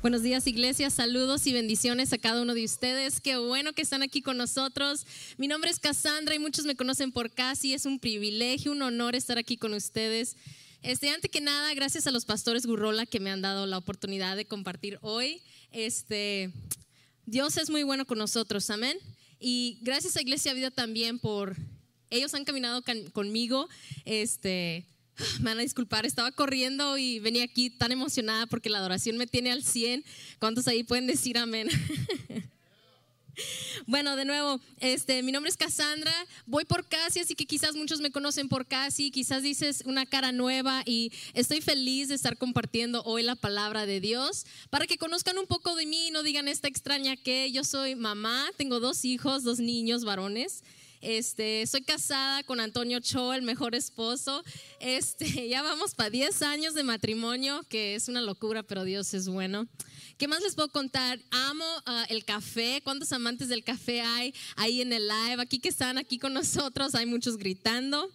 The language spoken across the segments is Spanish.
Buenos días, iglesia. Saludos y bendiciones a cada uno de ustedes. Qué bueno que están aquí con nosotros. Mi nombre es Cassandra y muchos me conocen por Casi. Es un privilegio, un honor estar aquí con ustedes. Este, antes que nada, gracias a los pastores Gurrola que me han dado la oportunidad de compartir hoy. Este, Dios es muy bueno con nosotros, amén. Y gracias a Iglesia Vida también por ellos han caminado conmigo. Este, me van a disculpar, estaba corriendo y venía aquí tan emocionada porque la adoración me tiene al 100. ¿Cuántos ahí pueden decir amén? Bueno, de nuevo, este, mi nombre es Cassandra, voy por Casi, así que quizás muchos me conocen por Casi, quizás dices una cara nueva y estoy feliz de estar compartiendo hoy la palabra de Dios para que conozcan un poco de mí no digan esta extraña que yo soy mamá, tengo dos hijos, dos niños varones. Este, soy casada con Antonio Cho, el mejor esposo. Este, ya vamos para 10 años de matrimonio, que es una locura, pero Dios es bueno. ¿Qué más les puedo contar? Amo ah, el café. ¿Cuántos amantes del café hay ahí en el live? Aquí que están aquí con nosotros, hay muchos gritando.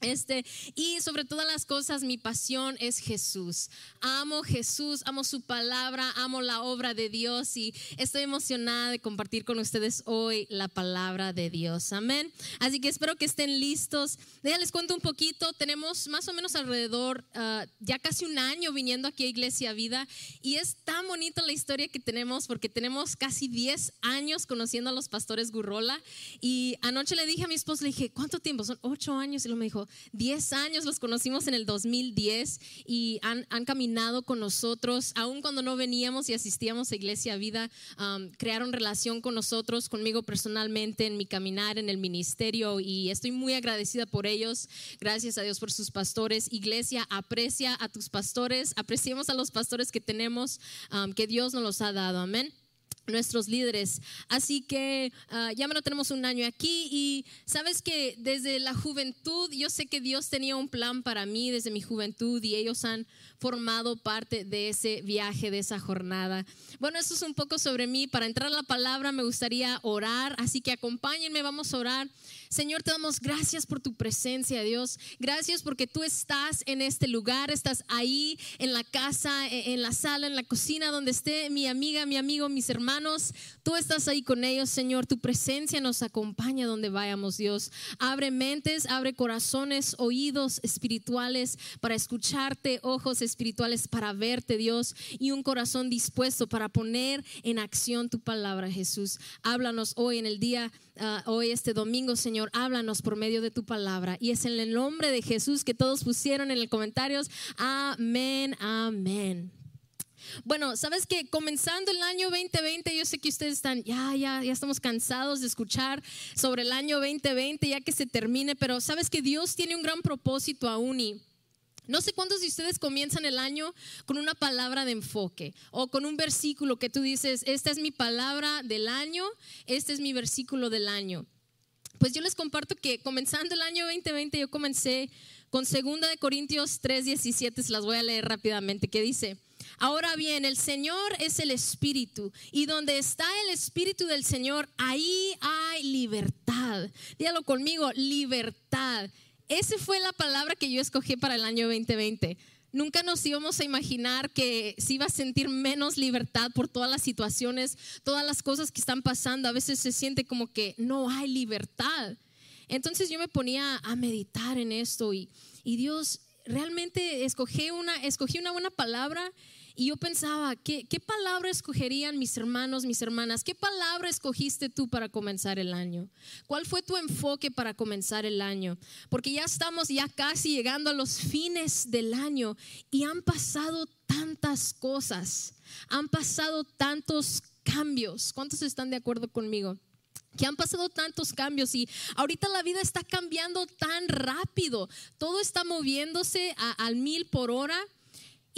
Este, y sobre todas las cosas, mi pasión es Jesús. Amo Jesús, amo su palabra, amo la obra de Dios y estoy emocionada de compartir con ustedes hoy la palabra de Dios. Amén. Así que espero que estén listos. Ya les cuento un poquito. Tenemos más o menos alrededor ah, ya casi un año viniendo aquí a Iglesia Vida y es tan bonita la historia que tenemos porque tenemos casi 10 años conociendo a los pastores Gurrola y anoche le dije a mi esposo, le dije, ¿cuánto tiempo? Son 8 años y lo me dijo, 10 años, los conocimos en el 2010 y han, caminado con nosotros, aun cuando no veníamos y asistíamos a Iglesia Vida, um, crearon relación con nosotros, conmigo personalmente en mi caminar en el ministerio y estoy muy agradecida por ellos. Gracias a Dios por sus pastores. Iglesia, aprecia a tus pastores, apreciemos a los pastores que tenemos, um, que Dios nos los ha dado. Amén nuestros líderes. Así que uh, ya no tenemos un año aquí y sabes que desde la juventud yo sé que Dios tenía un plan para mí desde mi juventud y ellos han formado parte de ese viaje, de esa jornada. Bueno, eso es un poco sobre mí. Para entrar a la palabra me gustaría orar, así que acompáñenme, vamos a orar. Señor, te damos gracias por tu presencia, Dios. Gracias porque tú estás en este lugar, estás ahí en la casa, e, en la sala, en la cocina, donde esté mi amiga, mi amigo, mis hermanos. Tú estás ahí con ellos, Señor. Tu presencia nos acompaña donde vayamos, Dios. Abre mentes, abre corazones, oídos espirituales para escucharte, ojos espirituales para verte, Dios, y un corazón dispuesto para poner en acción tu palabra, Jesús. Háblanos hoy en el día Ah, hoy este domingo, Señor, háblanos por medio de tu palabra. Y es en el nombre de Jesús que todos pusieron en los comentarios. Amén, amén. Bueno, sabes que comenzando el año 2020, yo sé que ustedes están, ya, ya, ya estamos cansados de escuchar sobre el año 2020, ya que se termine, pero sabes que Dios tiene un gran propósito aún y no sé cuántos de ustedes comienzan el año con una palabra de enfoque o con un versículo que tú dices, esta es mi palabra del año, este es mi versículo del año. Pues yo les comparto que comenzando el año 2020 yo comencé con 2 de Corintios 3:17, se las voy a leer rápidamente, que dice, Ahora bien, el Señor es el Espíritu y donde está el Espíritu del Señor, ahí hay libertad. Dígalo conmigo, libertad. Esa fue la palabra que yo escogí para el año 2020. Nunca nos íbamos a imaginar que se iba a sentir menos libertad por todas las situaciones, todas las cosas que están pasando. A veces se siente como que no hay libertad. Entonces yo me ponía a meditar en esto y, y Dios realmente escogí una, escogí una buena palabra y yo pensaba, ¿qué, ¿qué palabra escogerían mis hermanos, mis hermanas? ¿Qué palabra escogiste tú para comenzar el año? ¿Cuál fue tu enfoque para comenzar el año? Porque ya estamos ya casi llegando a los fines del año y han pasado tantas cosas, han pasado tantos cambios. ¿Cuántos están de acuerdo conmigo? que han pasado tantos cambios y ahorita la vida está cambiando tan rápido, todo está moviéndose al mil por hora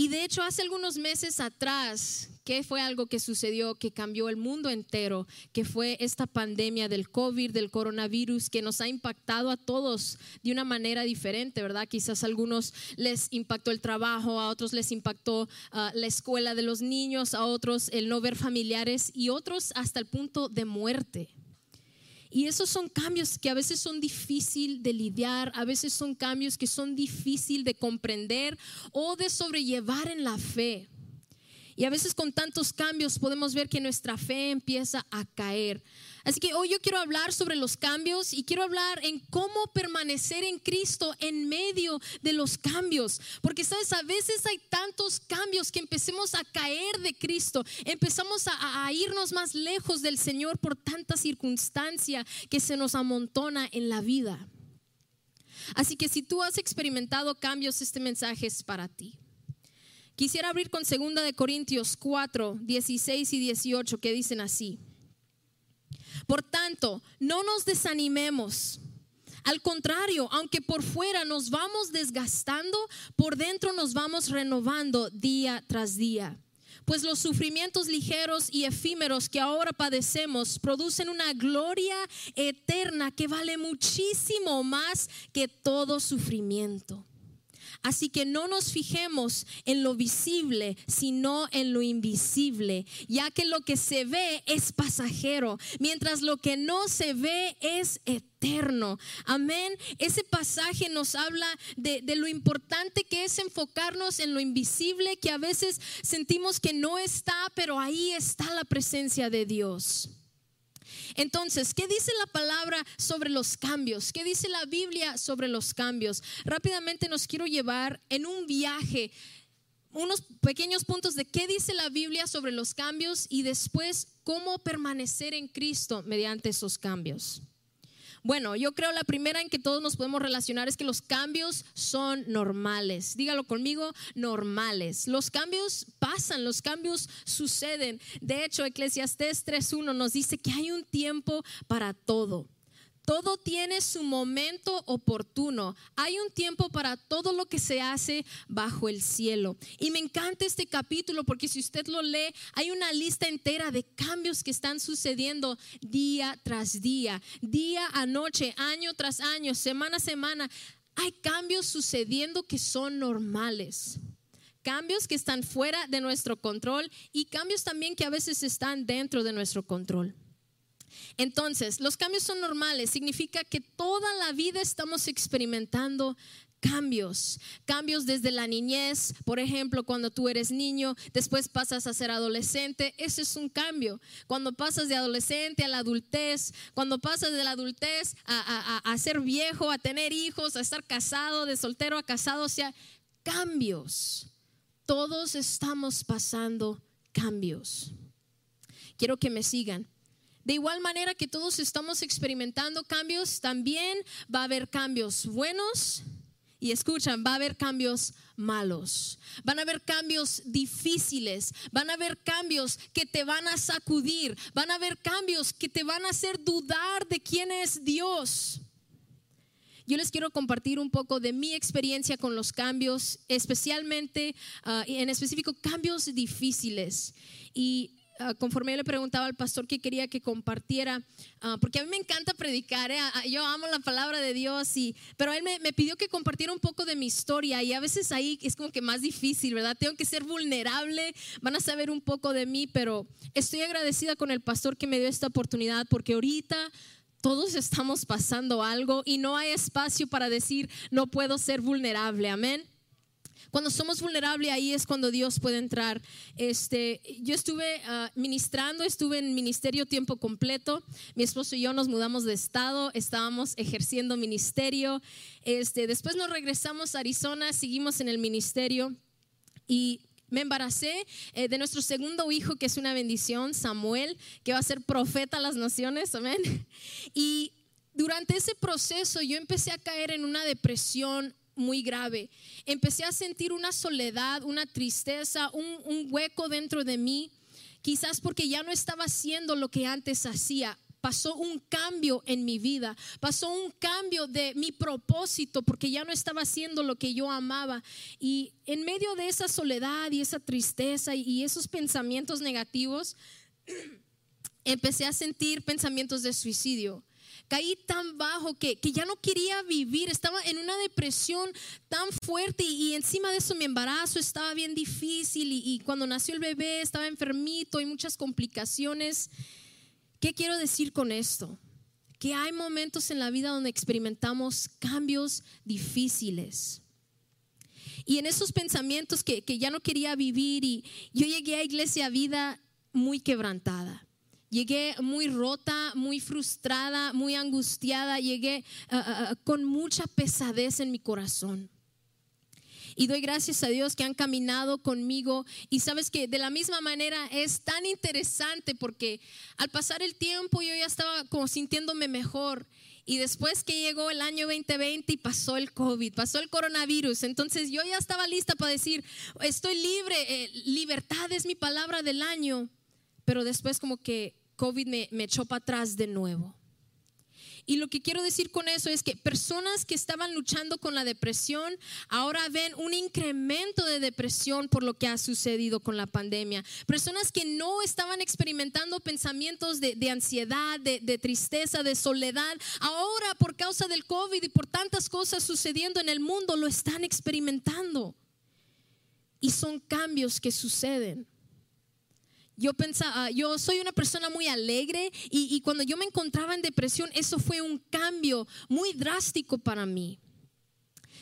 y de hecho, hace algunos meses atrás, ¿qué fue algo que sucedió que cambió el mundo entero? Que fue esta pandemia del COVID, del coronavirus, que nos ha impactado a todos de una manera diferente, ¿verdad? Quizás a algunos les impactó el trabajo, a otros les impactó ah, la escuela de los niños, a otros el no ver familiares y otros hasta el punto de muerte. Y esos son cambios que a veces son difícil de lidiar, a veces son cambios que son difícil de comprender o de sobrellevar en la fe. Y a veces con tantos cambios podemos ver que nuestra fe empieza a caer. Así que hoy yo quiero hablar sobre los cambios y quiero hablar en cómo permanecer en Cristo en medio de los cambios. Porque sabes, a veces hay tantos cambios que empecemos a caer de Cristo, empezamos a, irnos más lejos del Señor por tanta circunstancia que se nos amontona en la vida. Así que si tú has experimentado cambios, este mensaje es para ti. Quisiera abrir con 2 de Corintios 4, 16 y 18 que dicen así. Por tanto, no nos desanimemos. Al contrario, aunque por fuera nos vamos desgastando, por dentro nos vamos renovando día tras día. Pues los sufrimientos ligeros y efímeros que ahora padecemos producen una gloria eterna que vale muchísimo más que todo sufrimiento. Así que no nos fijemos en lo visible, sino en lo invisible, ya que lo que se ve es pasajero, mientras lo que no se ve es eterno. Amén. Ese pasaje nos habla de, lo importante que es enfocarnos en lo invisible, que a veces sentimos que no está, pero ahí está la presencia de Dios. Entonces, ¿qué dice la palabra sobre los cambios? ¿Qué dice la Biblia sobre los cambios? Rápidamente nos quiero llevar en un viaje unos pequeños puntos de qué dice la Biblia sobre los cambios y después cómo permanecer en Cristo mediante esos cambios. Bueno, yo creo la primera en que todos nos podemos relacionar es que los cambios son normales. Dígalo conmigo, normales. Los cambios pasan, los cambios suceden. De hecho, Eclesiastés 3.1 nos dice que hay un tiempo para todo. Todo tiene su momento oportuno. Hay un tiempo para todo lo que se hace bajo el cielo. Y me encanta este capítulo porque si usted lo lee, hay una lista entera de cambios que están sucediendo día tras día, día a noche, año tras año, semana a semana. Hay cambios sucediendo que son normales cambios que están fuera de nuestro control y cambios también que a veces están dentro de nuestro control. Entonces, los cambios son normales, significa que toda la vida estamos experimentando cambios, cambios desde la niñez, por ejemplo, cuando tú eres niño, después pasas a ser adolescente, ese es un cambio. Cuando pasas de adolescente a la adultez, cuando pasas de la adultez a, ser viejo, a tener hijos, a estar casado, de soltero a casado, o sea, cambios. Todos estamos pasando cambios. Quiero que me sigan. De igual manera que todos estamos experimentando cambios, también va a haber cambios buenos y escuchan, va a haber cambios malos, van a haber cambios difíciles, van a haber cambios que te van a sacudir, van a haber cambios que te van a hacer dudar de quién es Dios. Yo les quiero compartir un poco de mi experiencia con los cambios, especialmente, uh, en específico, cambios difíciles. Y Ah, conforme yo le preguntaba al pastor que quería que compartiera, ah, porque a mí me encanta predicar, ¿eh? ah, yo amo la palabra de Dios, y, pero él me, me, pidió que compartiera un poco de mi historia y a veces ahí es como que más difícil, ¿verdad? Tengo que ser vulnerable, van a saber un poco de mí, pero estoy agradecida con el pastor que me dio esta oportunidad porque ahorita todos estamos pasando algo y no hay espacio para decir no puedo ser vulnerable, amén. Cuando somos vulnerables ahí es cuando Dios puede entrar. Este, yo estuve ah, ministrando, estuve en ministerio tiempo completo. Mi esposo y yo nos mudamos de estado, estábamos ejerciendo ministerio. Este, después nos regresamos a Arizona, seguimos en el ministerio y me embaracé eh, de nuestro segundo hijo, que es una bendición, Samuel, que va a ser profeta a las naciones, amén. Y durante ese proceso yo empecé a caer en una depresión muy grave. Empecé a sentir una soledad, una tristeza, un, hueco dentro de mí, quizás porque ya no estaba haciendo lo que antes hacía pasó un cambio en mi vida, pasó un cambio de mi propósito porque ya no estaba haciendo lo que yo amaba. Y en medio de esa soledad y esa tristeza y esos pensamientos negativos, empecé a sentir pensamientos de suicidio caí tan bajo que, ya no quería vivir, estaba en una depresión tan fuerte y, encima de eso mi embarazo estaba bien difícil y, y cuando nació el bebé estaba enfermito y muchas complicaciones. ¿Qué quiero decir con esto? Que hay momentos en la vida donde experimentamos cambios difíciles. Y en esos pensamientos que, que ya no quería vivir y yo llegué a Iglesia Vida muy quebrantada. Llegué muy rota, muy frustrada, muy angustiada, llegué ah, ah, con mucha pesadez en mi corazón. Y doy gracias a Dios que han caminado conmigo. Y sabes que de la misma manera es tan interesante porque al pasar el tiempo yo ya estaba como sintiéndome mejor. Y después que llegó el año 2020 y pasó el COVID, pasó el coronavirus, entonces yo ya estaba lista para decir, estoy libre, eh, libertad es mi palabra del año. Pero después como que COVID me, me echó para atrás de nuevo. Y lo que quiero decir con eso es que personas que estaban luchando con la depresión ahora ven un incremento de depresión por lo que ha sucedido con la pandemia. Personas que no estaban experimentando pensamientos de, ansiedad, de, de tristeza, de soledad, ahora por causa del COVID y por tantas cosas sucediendo en el mundo lo están experimentando. Y son cambios que suceden yo pensaba, ah, yo soy una persona muy alegre y, cuando yo me encontraba en depresión, eso fue un cambio muy drástico para mí.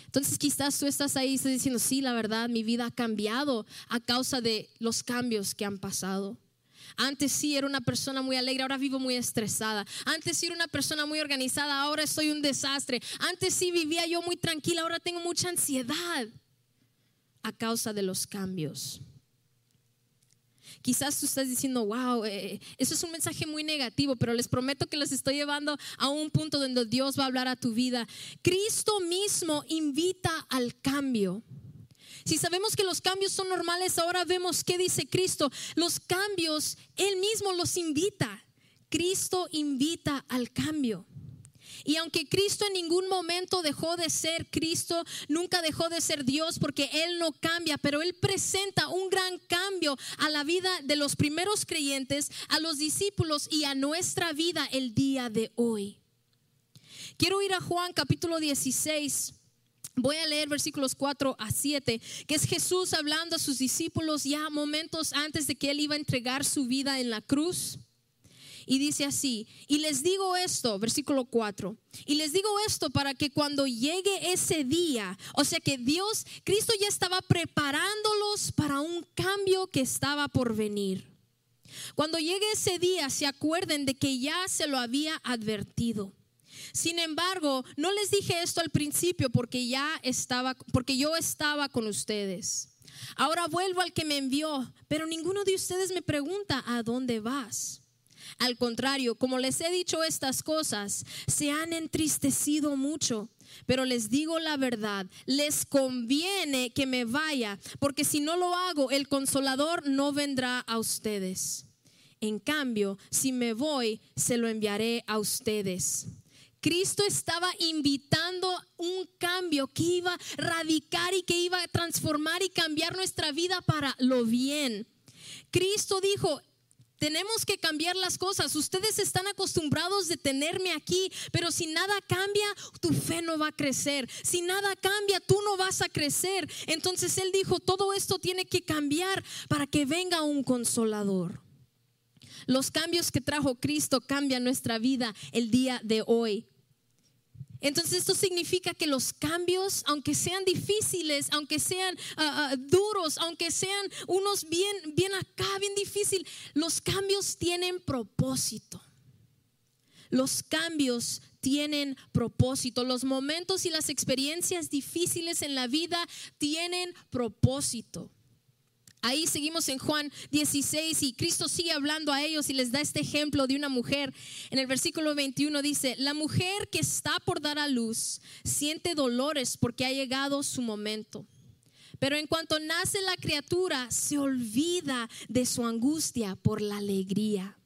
Entonces quizás tú estás ahí diciendo, sí, la verdad, mi vida ha cambiado a causa de los cambios que han pasado. Antes sí era una persona muy alegre, ahora vivo muy estresada. Antes sí era una persona muy organizada, ahora soy un desastre. Antes sí vivía yo muy tranquila, ahora tengo mucha ansiedad a causa de los cambios. Quizás tú estás diciendo, wow, eh, eh, eso es un mensaje muy negativo, pero les prometo que los estoy llevando a un punto donde Dios va a hablar a tu vida. Cristo mismo invita al cambio. Si sabemos que los cambios son normales, ahora vemos qué dice Cristo. Los cambios, Él mismo los invita. Cristo invita al cambio. Y aunque Cristo en ningún momento dejó de ser Cristo, nunca dejó de ser Dios porque Él no cambia, pero Él presenta un gran cambio a la vida de los primeros creyentes, a los discípulos y a nuestra vida el día de hoy. Quiero ir a Juan capítulo 16. Voy a leer versículos 4 a 7, que es Jesús hablando a sus discípulos ya momentos antes de que Él iba a entregar su vida en la cruz. Y dice así, y les digo esto, versículo 4, y les digo esto para que cuando llegue ese día, o sea que Dios, Cristo ya estaba preparándolos para un cambio que estaba por venir. Cuando llegue ese día, se acuerden de que ya se lo había advertido. Sin embargo, no les dije esto al principio porque ya estaba, porque yo estaba con ustedes. Ahora vuelvo al que me envió, pero ninguno de ustedes me pregunta a dónde vas. Al contrario, como les he dicho estas cosas, se han entristecido mucho. Pero les digo la verdad, les conviene que me vaya, porque si no lo hago, el consolador no vendrá a ustedes. En cambio, si me voy, se lo enviaré a ustedes. Cristo estaba invitando un cambio que iba a radicar y que iba a transformar y cambiar nuestra vida para lo bien. Cristo dijo, tenemos que cambiar las cosas. Ustedes están acostumbrados de tenerme aquí, pero si nada cambia, tu fe no va a crecer. Si nada cambia, tú no vas a crecer. Entonces Él dijo, todo esto tiene que cambiar para que venga un consolador. Los cambios que trajo Cristo cambian nuestra vida el día de hoy. Entonces esto significa que los cambios, aunque sean difíciles, aunque sean ah, ah, duros, aunque sean unos bien, bien acá, bien difícil, los cambios tienen propósito. Los cambios tienen propósito. Los momentos y las experiencias difíciles en la vida tienen propósito. Ahí seguimos en Juan 16 y Cristo sigue hablando a ellos y les da este ejemplo de una mujer. En el versículo 21 dice, la mujer que está por dar a luz siente dolores porque ha llegado su momento. Pero en cuanto nace la criatura, se olvida de su angustia por la alegría.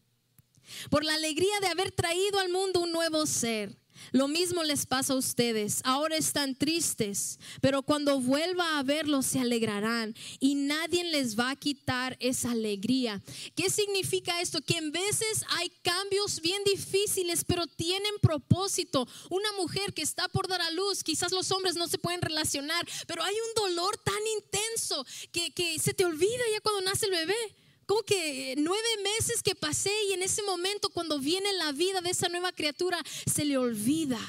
Por la alegría de haber traído al mundo un nuevo ser. Lo mismo les pasa a ustedes. Ahora están tristes, pero cuando vuelva a verlos se alegrarán y nadie les va a quitar esa alegría. ¿Qué significa esto? Que en veces hay cambios bien difíciles, pero tienen propósito. Una mujer que está por dar a luz, quizás los hombres no se pueden relacionar, pero hay un dolor tan intenso que, que se te olvida ya cuando nace el bebé como que nueve meses que pasé y en ese momento cuando viene la vida de esa nueva criatura se le olvida.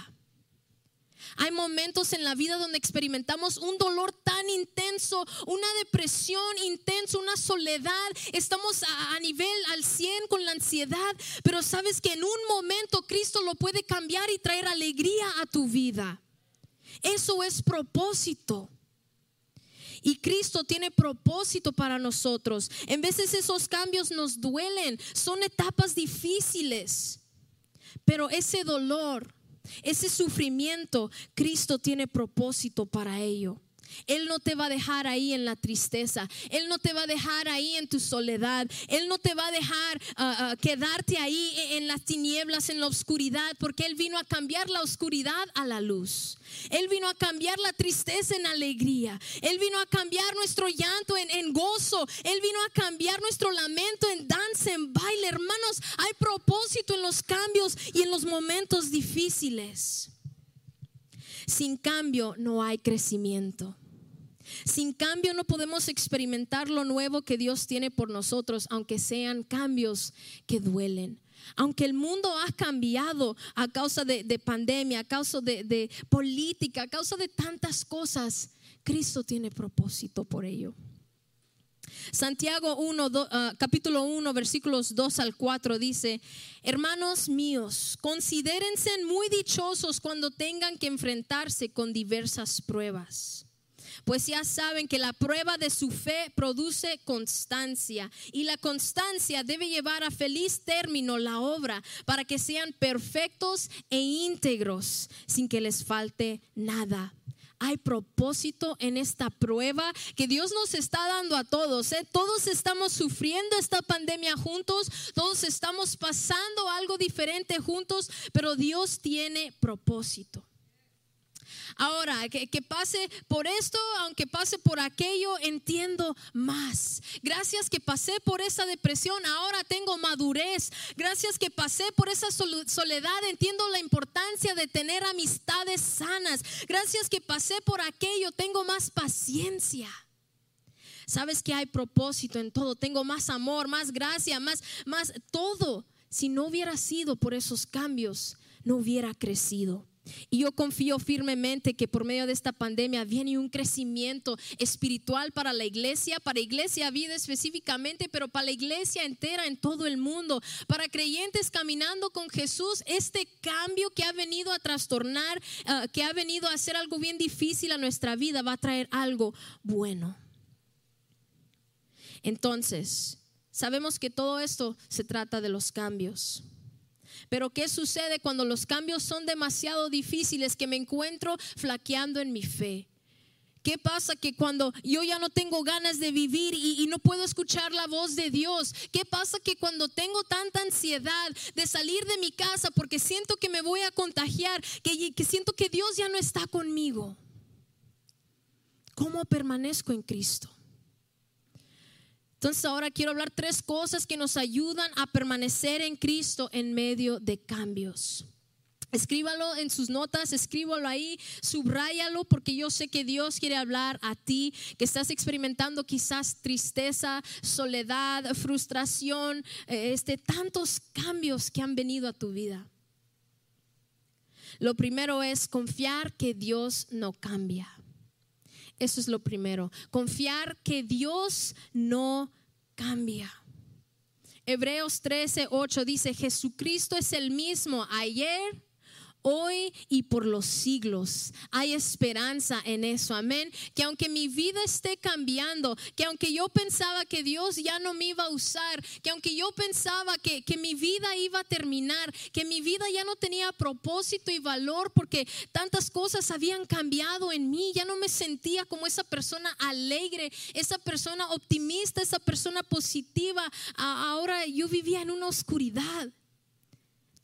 Hay momentos en la vida donde experimentamos un dolor tan intenso, una depresión intensa, una soledad. Estamos a, a, nivel al 100 con la ansiedad, pero sabes que en un momento Cristo lo puede cambiar y traer alegría a tu vida. Eso es propósito. Y Cristo tiene propósito para nosotros. En veces esos cambios nos duelen, son etapas difíciles, pero ese dolor, ese sufrimiento, Cristo tiene propósito para ello. Él no te va a dejar ahí en la tristeza. Él no te va a dejar ahí en tu soledad. Él no te va a dejar uh, uh, quedarte ahí en las tinieblas, en la oscuridad, porque Él vino a cambiar la oscuridad a la luz. Él vino a cambiar la tristeza en alegría. Él vino a cambiar nuestro llanto en, en gozo. Él vino a cambiar nuestro lamento en danza, en baile. Hermanos, hay propósito en los cambios y en los momentos difíciles. Sin cambio no hay crecimiento. Sin cambio no podemos experimentar lo nuevo que Dios tiene por nosotros, aunque sean cambios que duelen. Aunque el mundo ha cambiado a causa de, de pandemia, a causa de, política, a causa de tantas cosas, Cristo tiene propósito por ello. Santiago 1, do, uh, capítulo 1, versículos 2 al 4 dice, hermanos míos, considérense muy dichosos cuando tengan que enfrentarse con diversas pruebas pues ya saben que la prueba de su fe produce constancia y la constancia debe llevar a feliz término la obra para que sean perfectos e íntegros sin que les falte nada hay propósito en esta prueba que Dios nos está dando a todos. ¿eh? Todos estamos sufriendo esta pandemia juntos, todos estamos pasando algo diferente juntos, pero Dios tiene propósito. Ahora, que, que, pase por esto, aunque pase por aquello, entiendo más. Gracias que pasé por esa depresión, ahora tengo madurez. Gracias que pasé por esa soledad, entiendo la importancia de tener amistades sanas. Gracias que pasé por aquello, tengo más paciencia. Sabes que hay propósito en todo, tengo más amor, más gracia, más, más todo. Si no hubiera sido por esos cambios, no hubiera crecido. Y yo confío firmemente que por medio de esta pandemia viene un crecimiento espiritual para la iglesia, para iglesia vida específicamente, pero para la iglesia entera en todo el mundo, para creyentes caminando con Jesús, este cambio que ha venido a trastornar, uh, que ha venido a hacer algo bien difícil a nuestra vida, va a traer algo bueno. Entonces, sabemos que todo esto se trata de los cambios. Pero ¿qué sucede cuando los cambios son demasiado difíciles que me encuentro flaqueando en mi fe? ¿Qué pasa que cuando yo ya no tengo ganas de vivir y, no puedo escuchar la voz de Dios? ¿Qué pasa que cuando tengo tanta ansiedad de salir de mi casa porque siento que me voy a contagiar, que siento que Dios ya no está conmigo? ¿Cómo permanezco en Cristo? Entonces ahora quiero hablar tres cosas que nos ayudan a permanecer en Cristo en medio de cambios. Escríbalo en sus notas, escríbalo ahí, subráyalo porque yo sé que Dios quiere hablar a ti, que estás experimentando quizás tristeza, soledad, frustración, este, tantos cambios que han venido a tu vida. Lo primero es confiar que Dios no cambia. Eso es lo primero. Confiar que Dios no cambia. Hebreos 13, 8 dice, Jesucristo es el mismo ayer, hoy y por los siglos. Hay esperanza en eso, amén. Que aunque mi vida esté cambiando, que aunque yo pensaba que Dios ya no me iba a usar, que aunque yo pensaba que, que mi vida iba a terminar, que mi vida ya no tenía propósito y valor porque tantas cosas habían cambiado en mí, ya no me sentía como esa persona alegre, esa persona optimista, esa persona positiva. Ahora yo vivía en una oscuridad.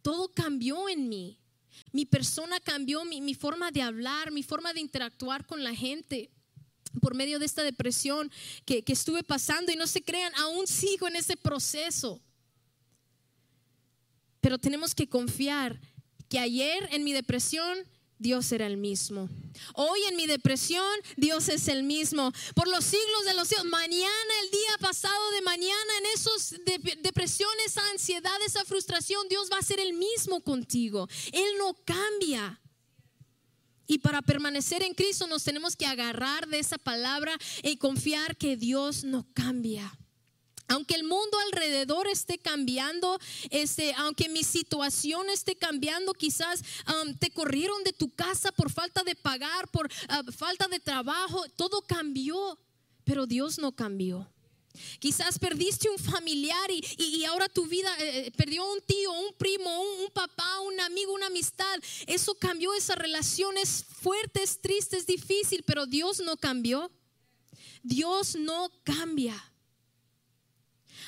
Todo cambió en mí. Mi persona cambió, mi, mi, forma de hablar, mi forma de interactuar con la gente por medio de esta depresión que, que estuve pasando. Y no se crean, aún sigo en ese proceso. Pero tenemos que confiar que ayer en mi depresión Dios era el mismo. Hoy en mi depresión, Dios es el mismo. Por los siglos de los siglos, mañana, el día pasado de mañana, en esos de, depresión, esa ansiedad, esa frustración, Dios va a ser el mismo contigo. Él no cambia. Y para permanecer en Cristo nos tenemos que agarrar de esa palabra y confiar que Dios no cambia. Aunque el mundo alrededor esté cambiando, este, aunque mi situación esté cambiando, quizás um, te corrieron de tu casa por falta de pagar, por uh, falta de trabajo, todo cambió, pero Dios no cambió. Quizás perdiste un familiar y, ahora tu vida eh, eh, perdió un tío, un primo, un, papá, un amigo, una amistad. Eso cambió esas relaciones fuertes, tristes, difícil, pero Dios no cambió. Dios no cambia.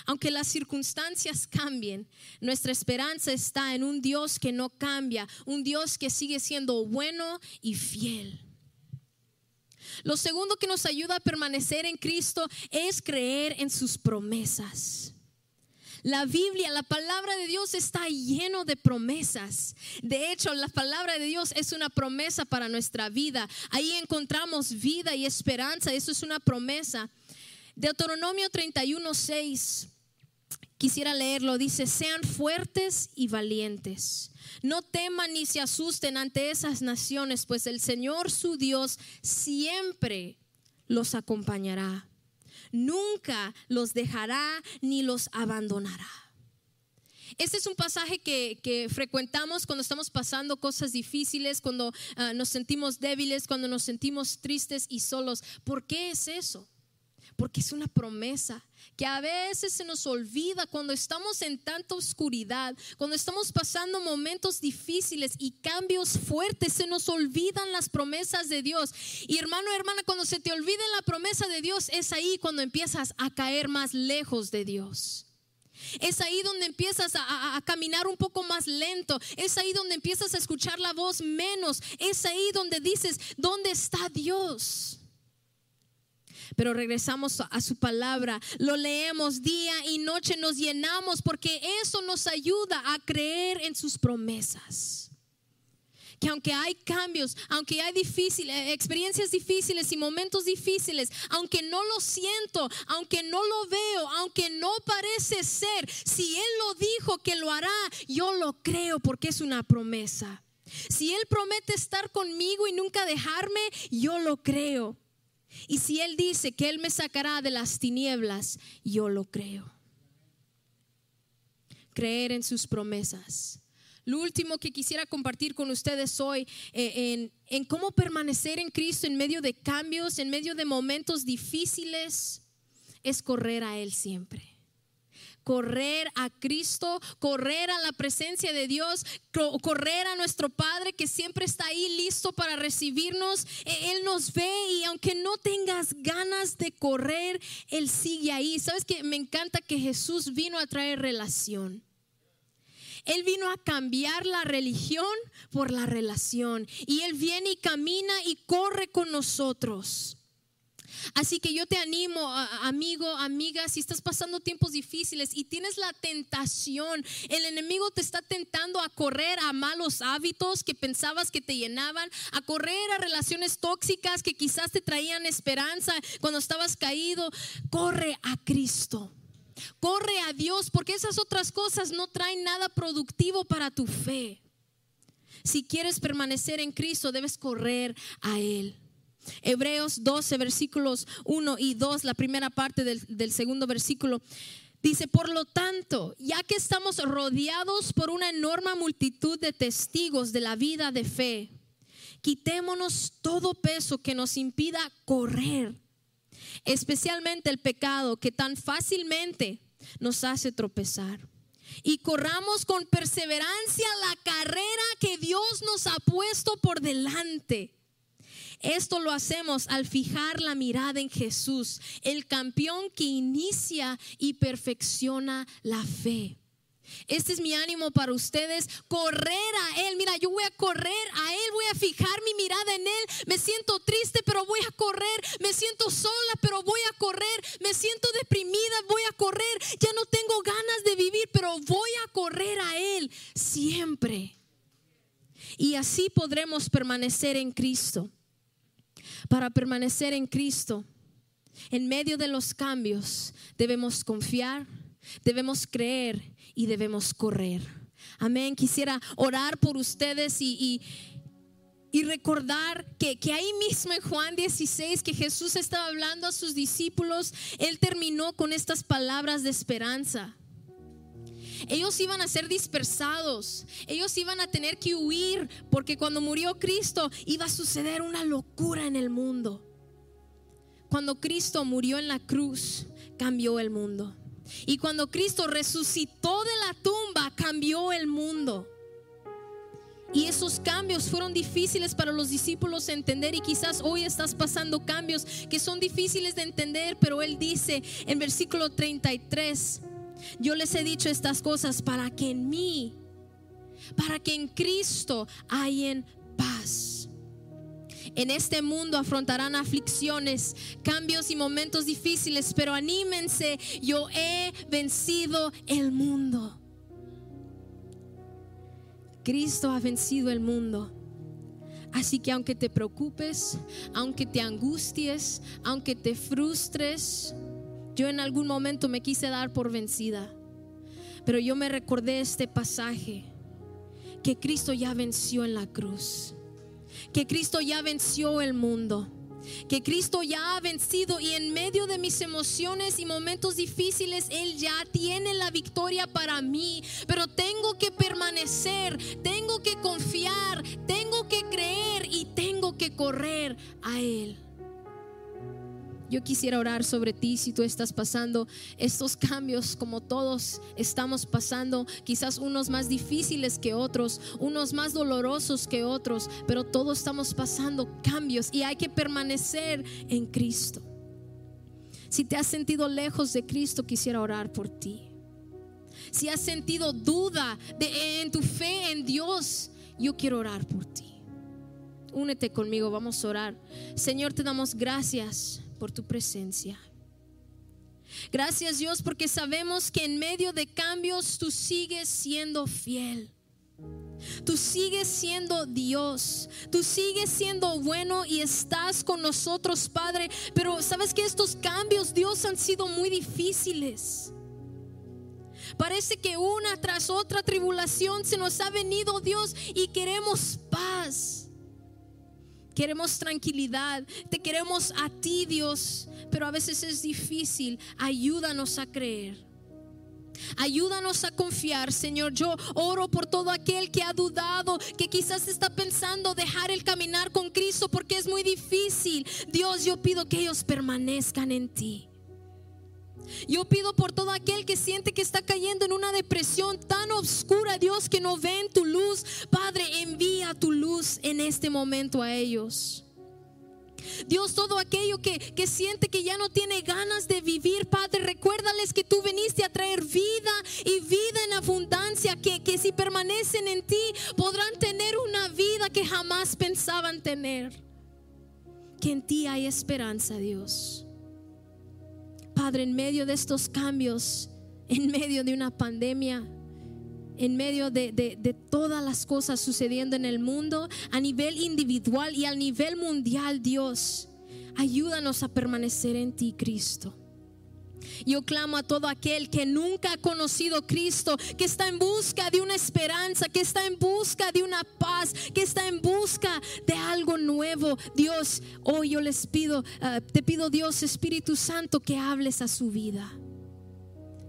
Aunque las circunstancias cambien, nuestra esperanza está en un Dios que no cambia, un Dios que sigue siendo bueno y fiel. Lo segundo que nos ayuda a permanecer en Cristo es creer en sus promesas. La Biblia, la palabra de Dios está lleno de promesas. De hecho, la palabra de Dios es una promesa para nuestra vida. Ahí encontramos vida y esperanza. Eso es una promesa. Deuteronomio 31, 6. Quisiera leerlo. Dice, sean fuertes y valientes. No teman ni se asusten ante esas naciones, pues el Señor su Dios siempre los acompañará. Nunca los dejará ni los abandonará. Este es un pasaje que, frecuentamos cuando estamos pasando cosas difíciles, cuando ah, nos sentimos débiles, cuando nos sentimos tristes y solos. ¿Por qué es eso? Porque es una promesa que a veces se nos olvida cuando estamos en tanta oscuridad, cuando estamos pasando momentos difíciles y cambios fuertes, se nos olvidan las promesas de Dios. Y hermano, hermana, cuando se te olvida la promesa de Dios, es ahí cuando empiezas a caer más lejos de Dios. Es ahí donde empiezas a, a, caminar un poco más lento. Es ahí donde empiezas a escuchar la voz menos. Es ahí donde dices, ¿dónde está Dios? Pero regresamos a su palabra, lo leemos día y noche, nos llenamos porque eso nos ayuda a creer en sus promesas que aunque hay cambios, aunque hay eh, experiencias difíciles y momentos difíciles, aunque no lo siento, aunque no lo veo, aunque no parece ser, si Él lo dijo que lo hará, yo lo creo porque es una promesa. Si Él promete estar conmigo y nunca dejarme, yo lo creo. Y si Él dice que Él me sacará de las tinieblas, yo lo creo. Creer en sus promesas. Lo último que quisiera compartir con ustedes hoy eh, en, en cómo permanecer en Cristo en medio de cambios, en medio de momentos difíciles, es correr a Él siempre correr a Cristo, correr a la presencia de Dios, correr a nuestro Padre que siempre está ahí listo para recibirnos. E-, Él nos ve y aunque no tengas ganas de correr, Él sigue ahí. ¿Sabes que Me encanta que Jesús vino a traer relación. Él vino a cambiar la religión por la relación. Y Él viene y camina y corre con nosotros. Así que yo te animo, amigo, amiga, si estás pasando tiempos difíciles y tienes la tentación, el enemigo te está tentando a correr a malos hábitos que pensabas que te llenaban, a correr a relaciones tóxicas que quizás te traían esperanza cuando estabas caído, corre a Cristo. Corre a Dios porque esas otras cosas no traen nada productivo para tu fe. Si quieres permanecer en Cristo, debes correr a Él. Hebreos 12, versículos 1 y 2, la primera parte del, segundo versículo. Dice, por lo tanto, ya que estamos rodeados por una enorme multitud de testigos de la vida de fe, quitémonos todo peso que nos impida correr, especialmente el pecado que tan fácilmente nos hace tropezar. Y corramos con perseverancia la carrera que Dios nos ha puesto por delante esto lo hacemos al fijar la mirada en Jesús, el campeón que inicia y perfecciona la fe. Este es mi ánimo para ustedes, correr a Él. Mira, yo voy a correr a Él, voy a fijar mi mirada en Él. Me siento triste, pero voy a correr. Me siento sola, pero voy a correr. Me siento deprimida, voy a correr. Ya no tengo ganas de vivir, pero voy a correr a Él siempre. Y así podremos permanecer en Cristo para permanecer en Cristo, en medio de los cambios, debemos confiar, debemos creer y debemos correr. Amén. Quisiera orar por ustedes y, y recordar que, que, ahí mismo en Juan 16, que Jesús estaba hablando a sus discípulos, Él terminó con estas palabras de esperanza. Ellos iban a ser dispersados, ellos iban a tener que huir, porque cuando murió Cristo iba a suceder una locura en el mundo. Cuando Cristo murió en la cruz, cambió el mundo. Y cuando Cristo resucitó de la tumba, cambió el mundo. Y esos cambios fueron difíciles para los discípulos entender y quizás hoy estás pasando cambios que son difíciles de entender, pero Él dice en versículo 33, yo les he dicho estas cosas para que en mí, para que en Cristo hayan paz. En este mundo afrontarán aflicciones, cambios y momentos difíciles, pero anímense, yo he vencido el mundo. Cristo ha vencido el mundo. Así que aunque te preocupes, aunque te angusties, aunque te frustres, yo en algún momento me quise dar por vencida. Pero yo me recordé este pasaje, que Cristo ya venció en la cruz, que Cristo ya venció el mundo que Cristo ya ha vencido y en medio de mis emociones y momentos difíciles, Él ya tiene la victoria para mí. Pero tengo que permanecer, tengo que confiar, tengo que creer y tengo que correr a Él. Yo quisiera orar sobre ti si tú estás pasando estos cambios como todos estamos pasando, quizás unos más difíciles que otros, unos más dolorosos que otros, pero todos estamos pasando cambios y hay que permanecer en Cristo. Si te has sentido lejos de Cristo, quisiera orar por ti. Si has sentido duda de, en tu fe en Dios, yo quiero orar por ti. Únete conmigo, vamos a orar. Señor, te damos gracias por tu presencia. Gracias Dios porque sabemos que en medio de cambios tú sigues siendo fiel. Tú sigues siendo Dios, tú sigues siendo bueno y estás con nosotros, Padre. Pero sabes que estos cambios, Dios, han sido muy difíciles. Parece que una tras otra tribulación se nos ha venido Dios y queremos paz queremos tranquilidad, te queremos a ti Dios, pero a veces es difícil. Ayúdanos a creer. Ayúdanos a confiar, Señor. Yo oro por todo aquel que ha dudado, que quizás está pensando dejar el caminar con Cristo porque es muy difícil. Dios, yo pido que ellos permanezcan en ti. Yo pido por todo aquel que siente que está cayendo en una depresión tan oscura, Dios, que no ven tu luz. Padre, envía tu luz en este momento a ellos. Dios, todo aquello que, que, siente que ya no tiene ganas de vivir, Padre, recuérdales que tú viniste a traer vida y vida en abundancia, que, que si permanecen en ti podrán tener una vida que jamás pensaban tener. Que en ti hay esperanza, Dios. Padre, en medio de estos cambios, en medio de una pandemia, en medio de, todas las cosas sucediendo en el mundo, a nivel individual y a nivel mundial, Dios, ayúdanos a permanecer en ti, Cristo. Yo clamo a todo aquel que nunca ha conocido Cristo, que está en busca de una esperanza, que está en busca de una paz, que está en busca de algo nuevo. Dios, hoy yo les pido, ah, te pido Dios Espíritu Santo que hables a su vida.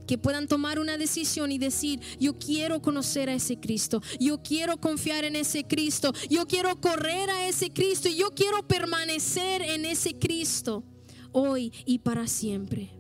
Que puedan tomar una decisión y decir, yo quiero conocer a ese Cristo, yo quiero confiar en ese Cristo, yo quiero correr a ese Cristo y yo quiero permanecer en ese Cristo hoy y para siempre.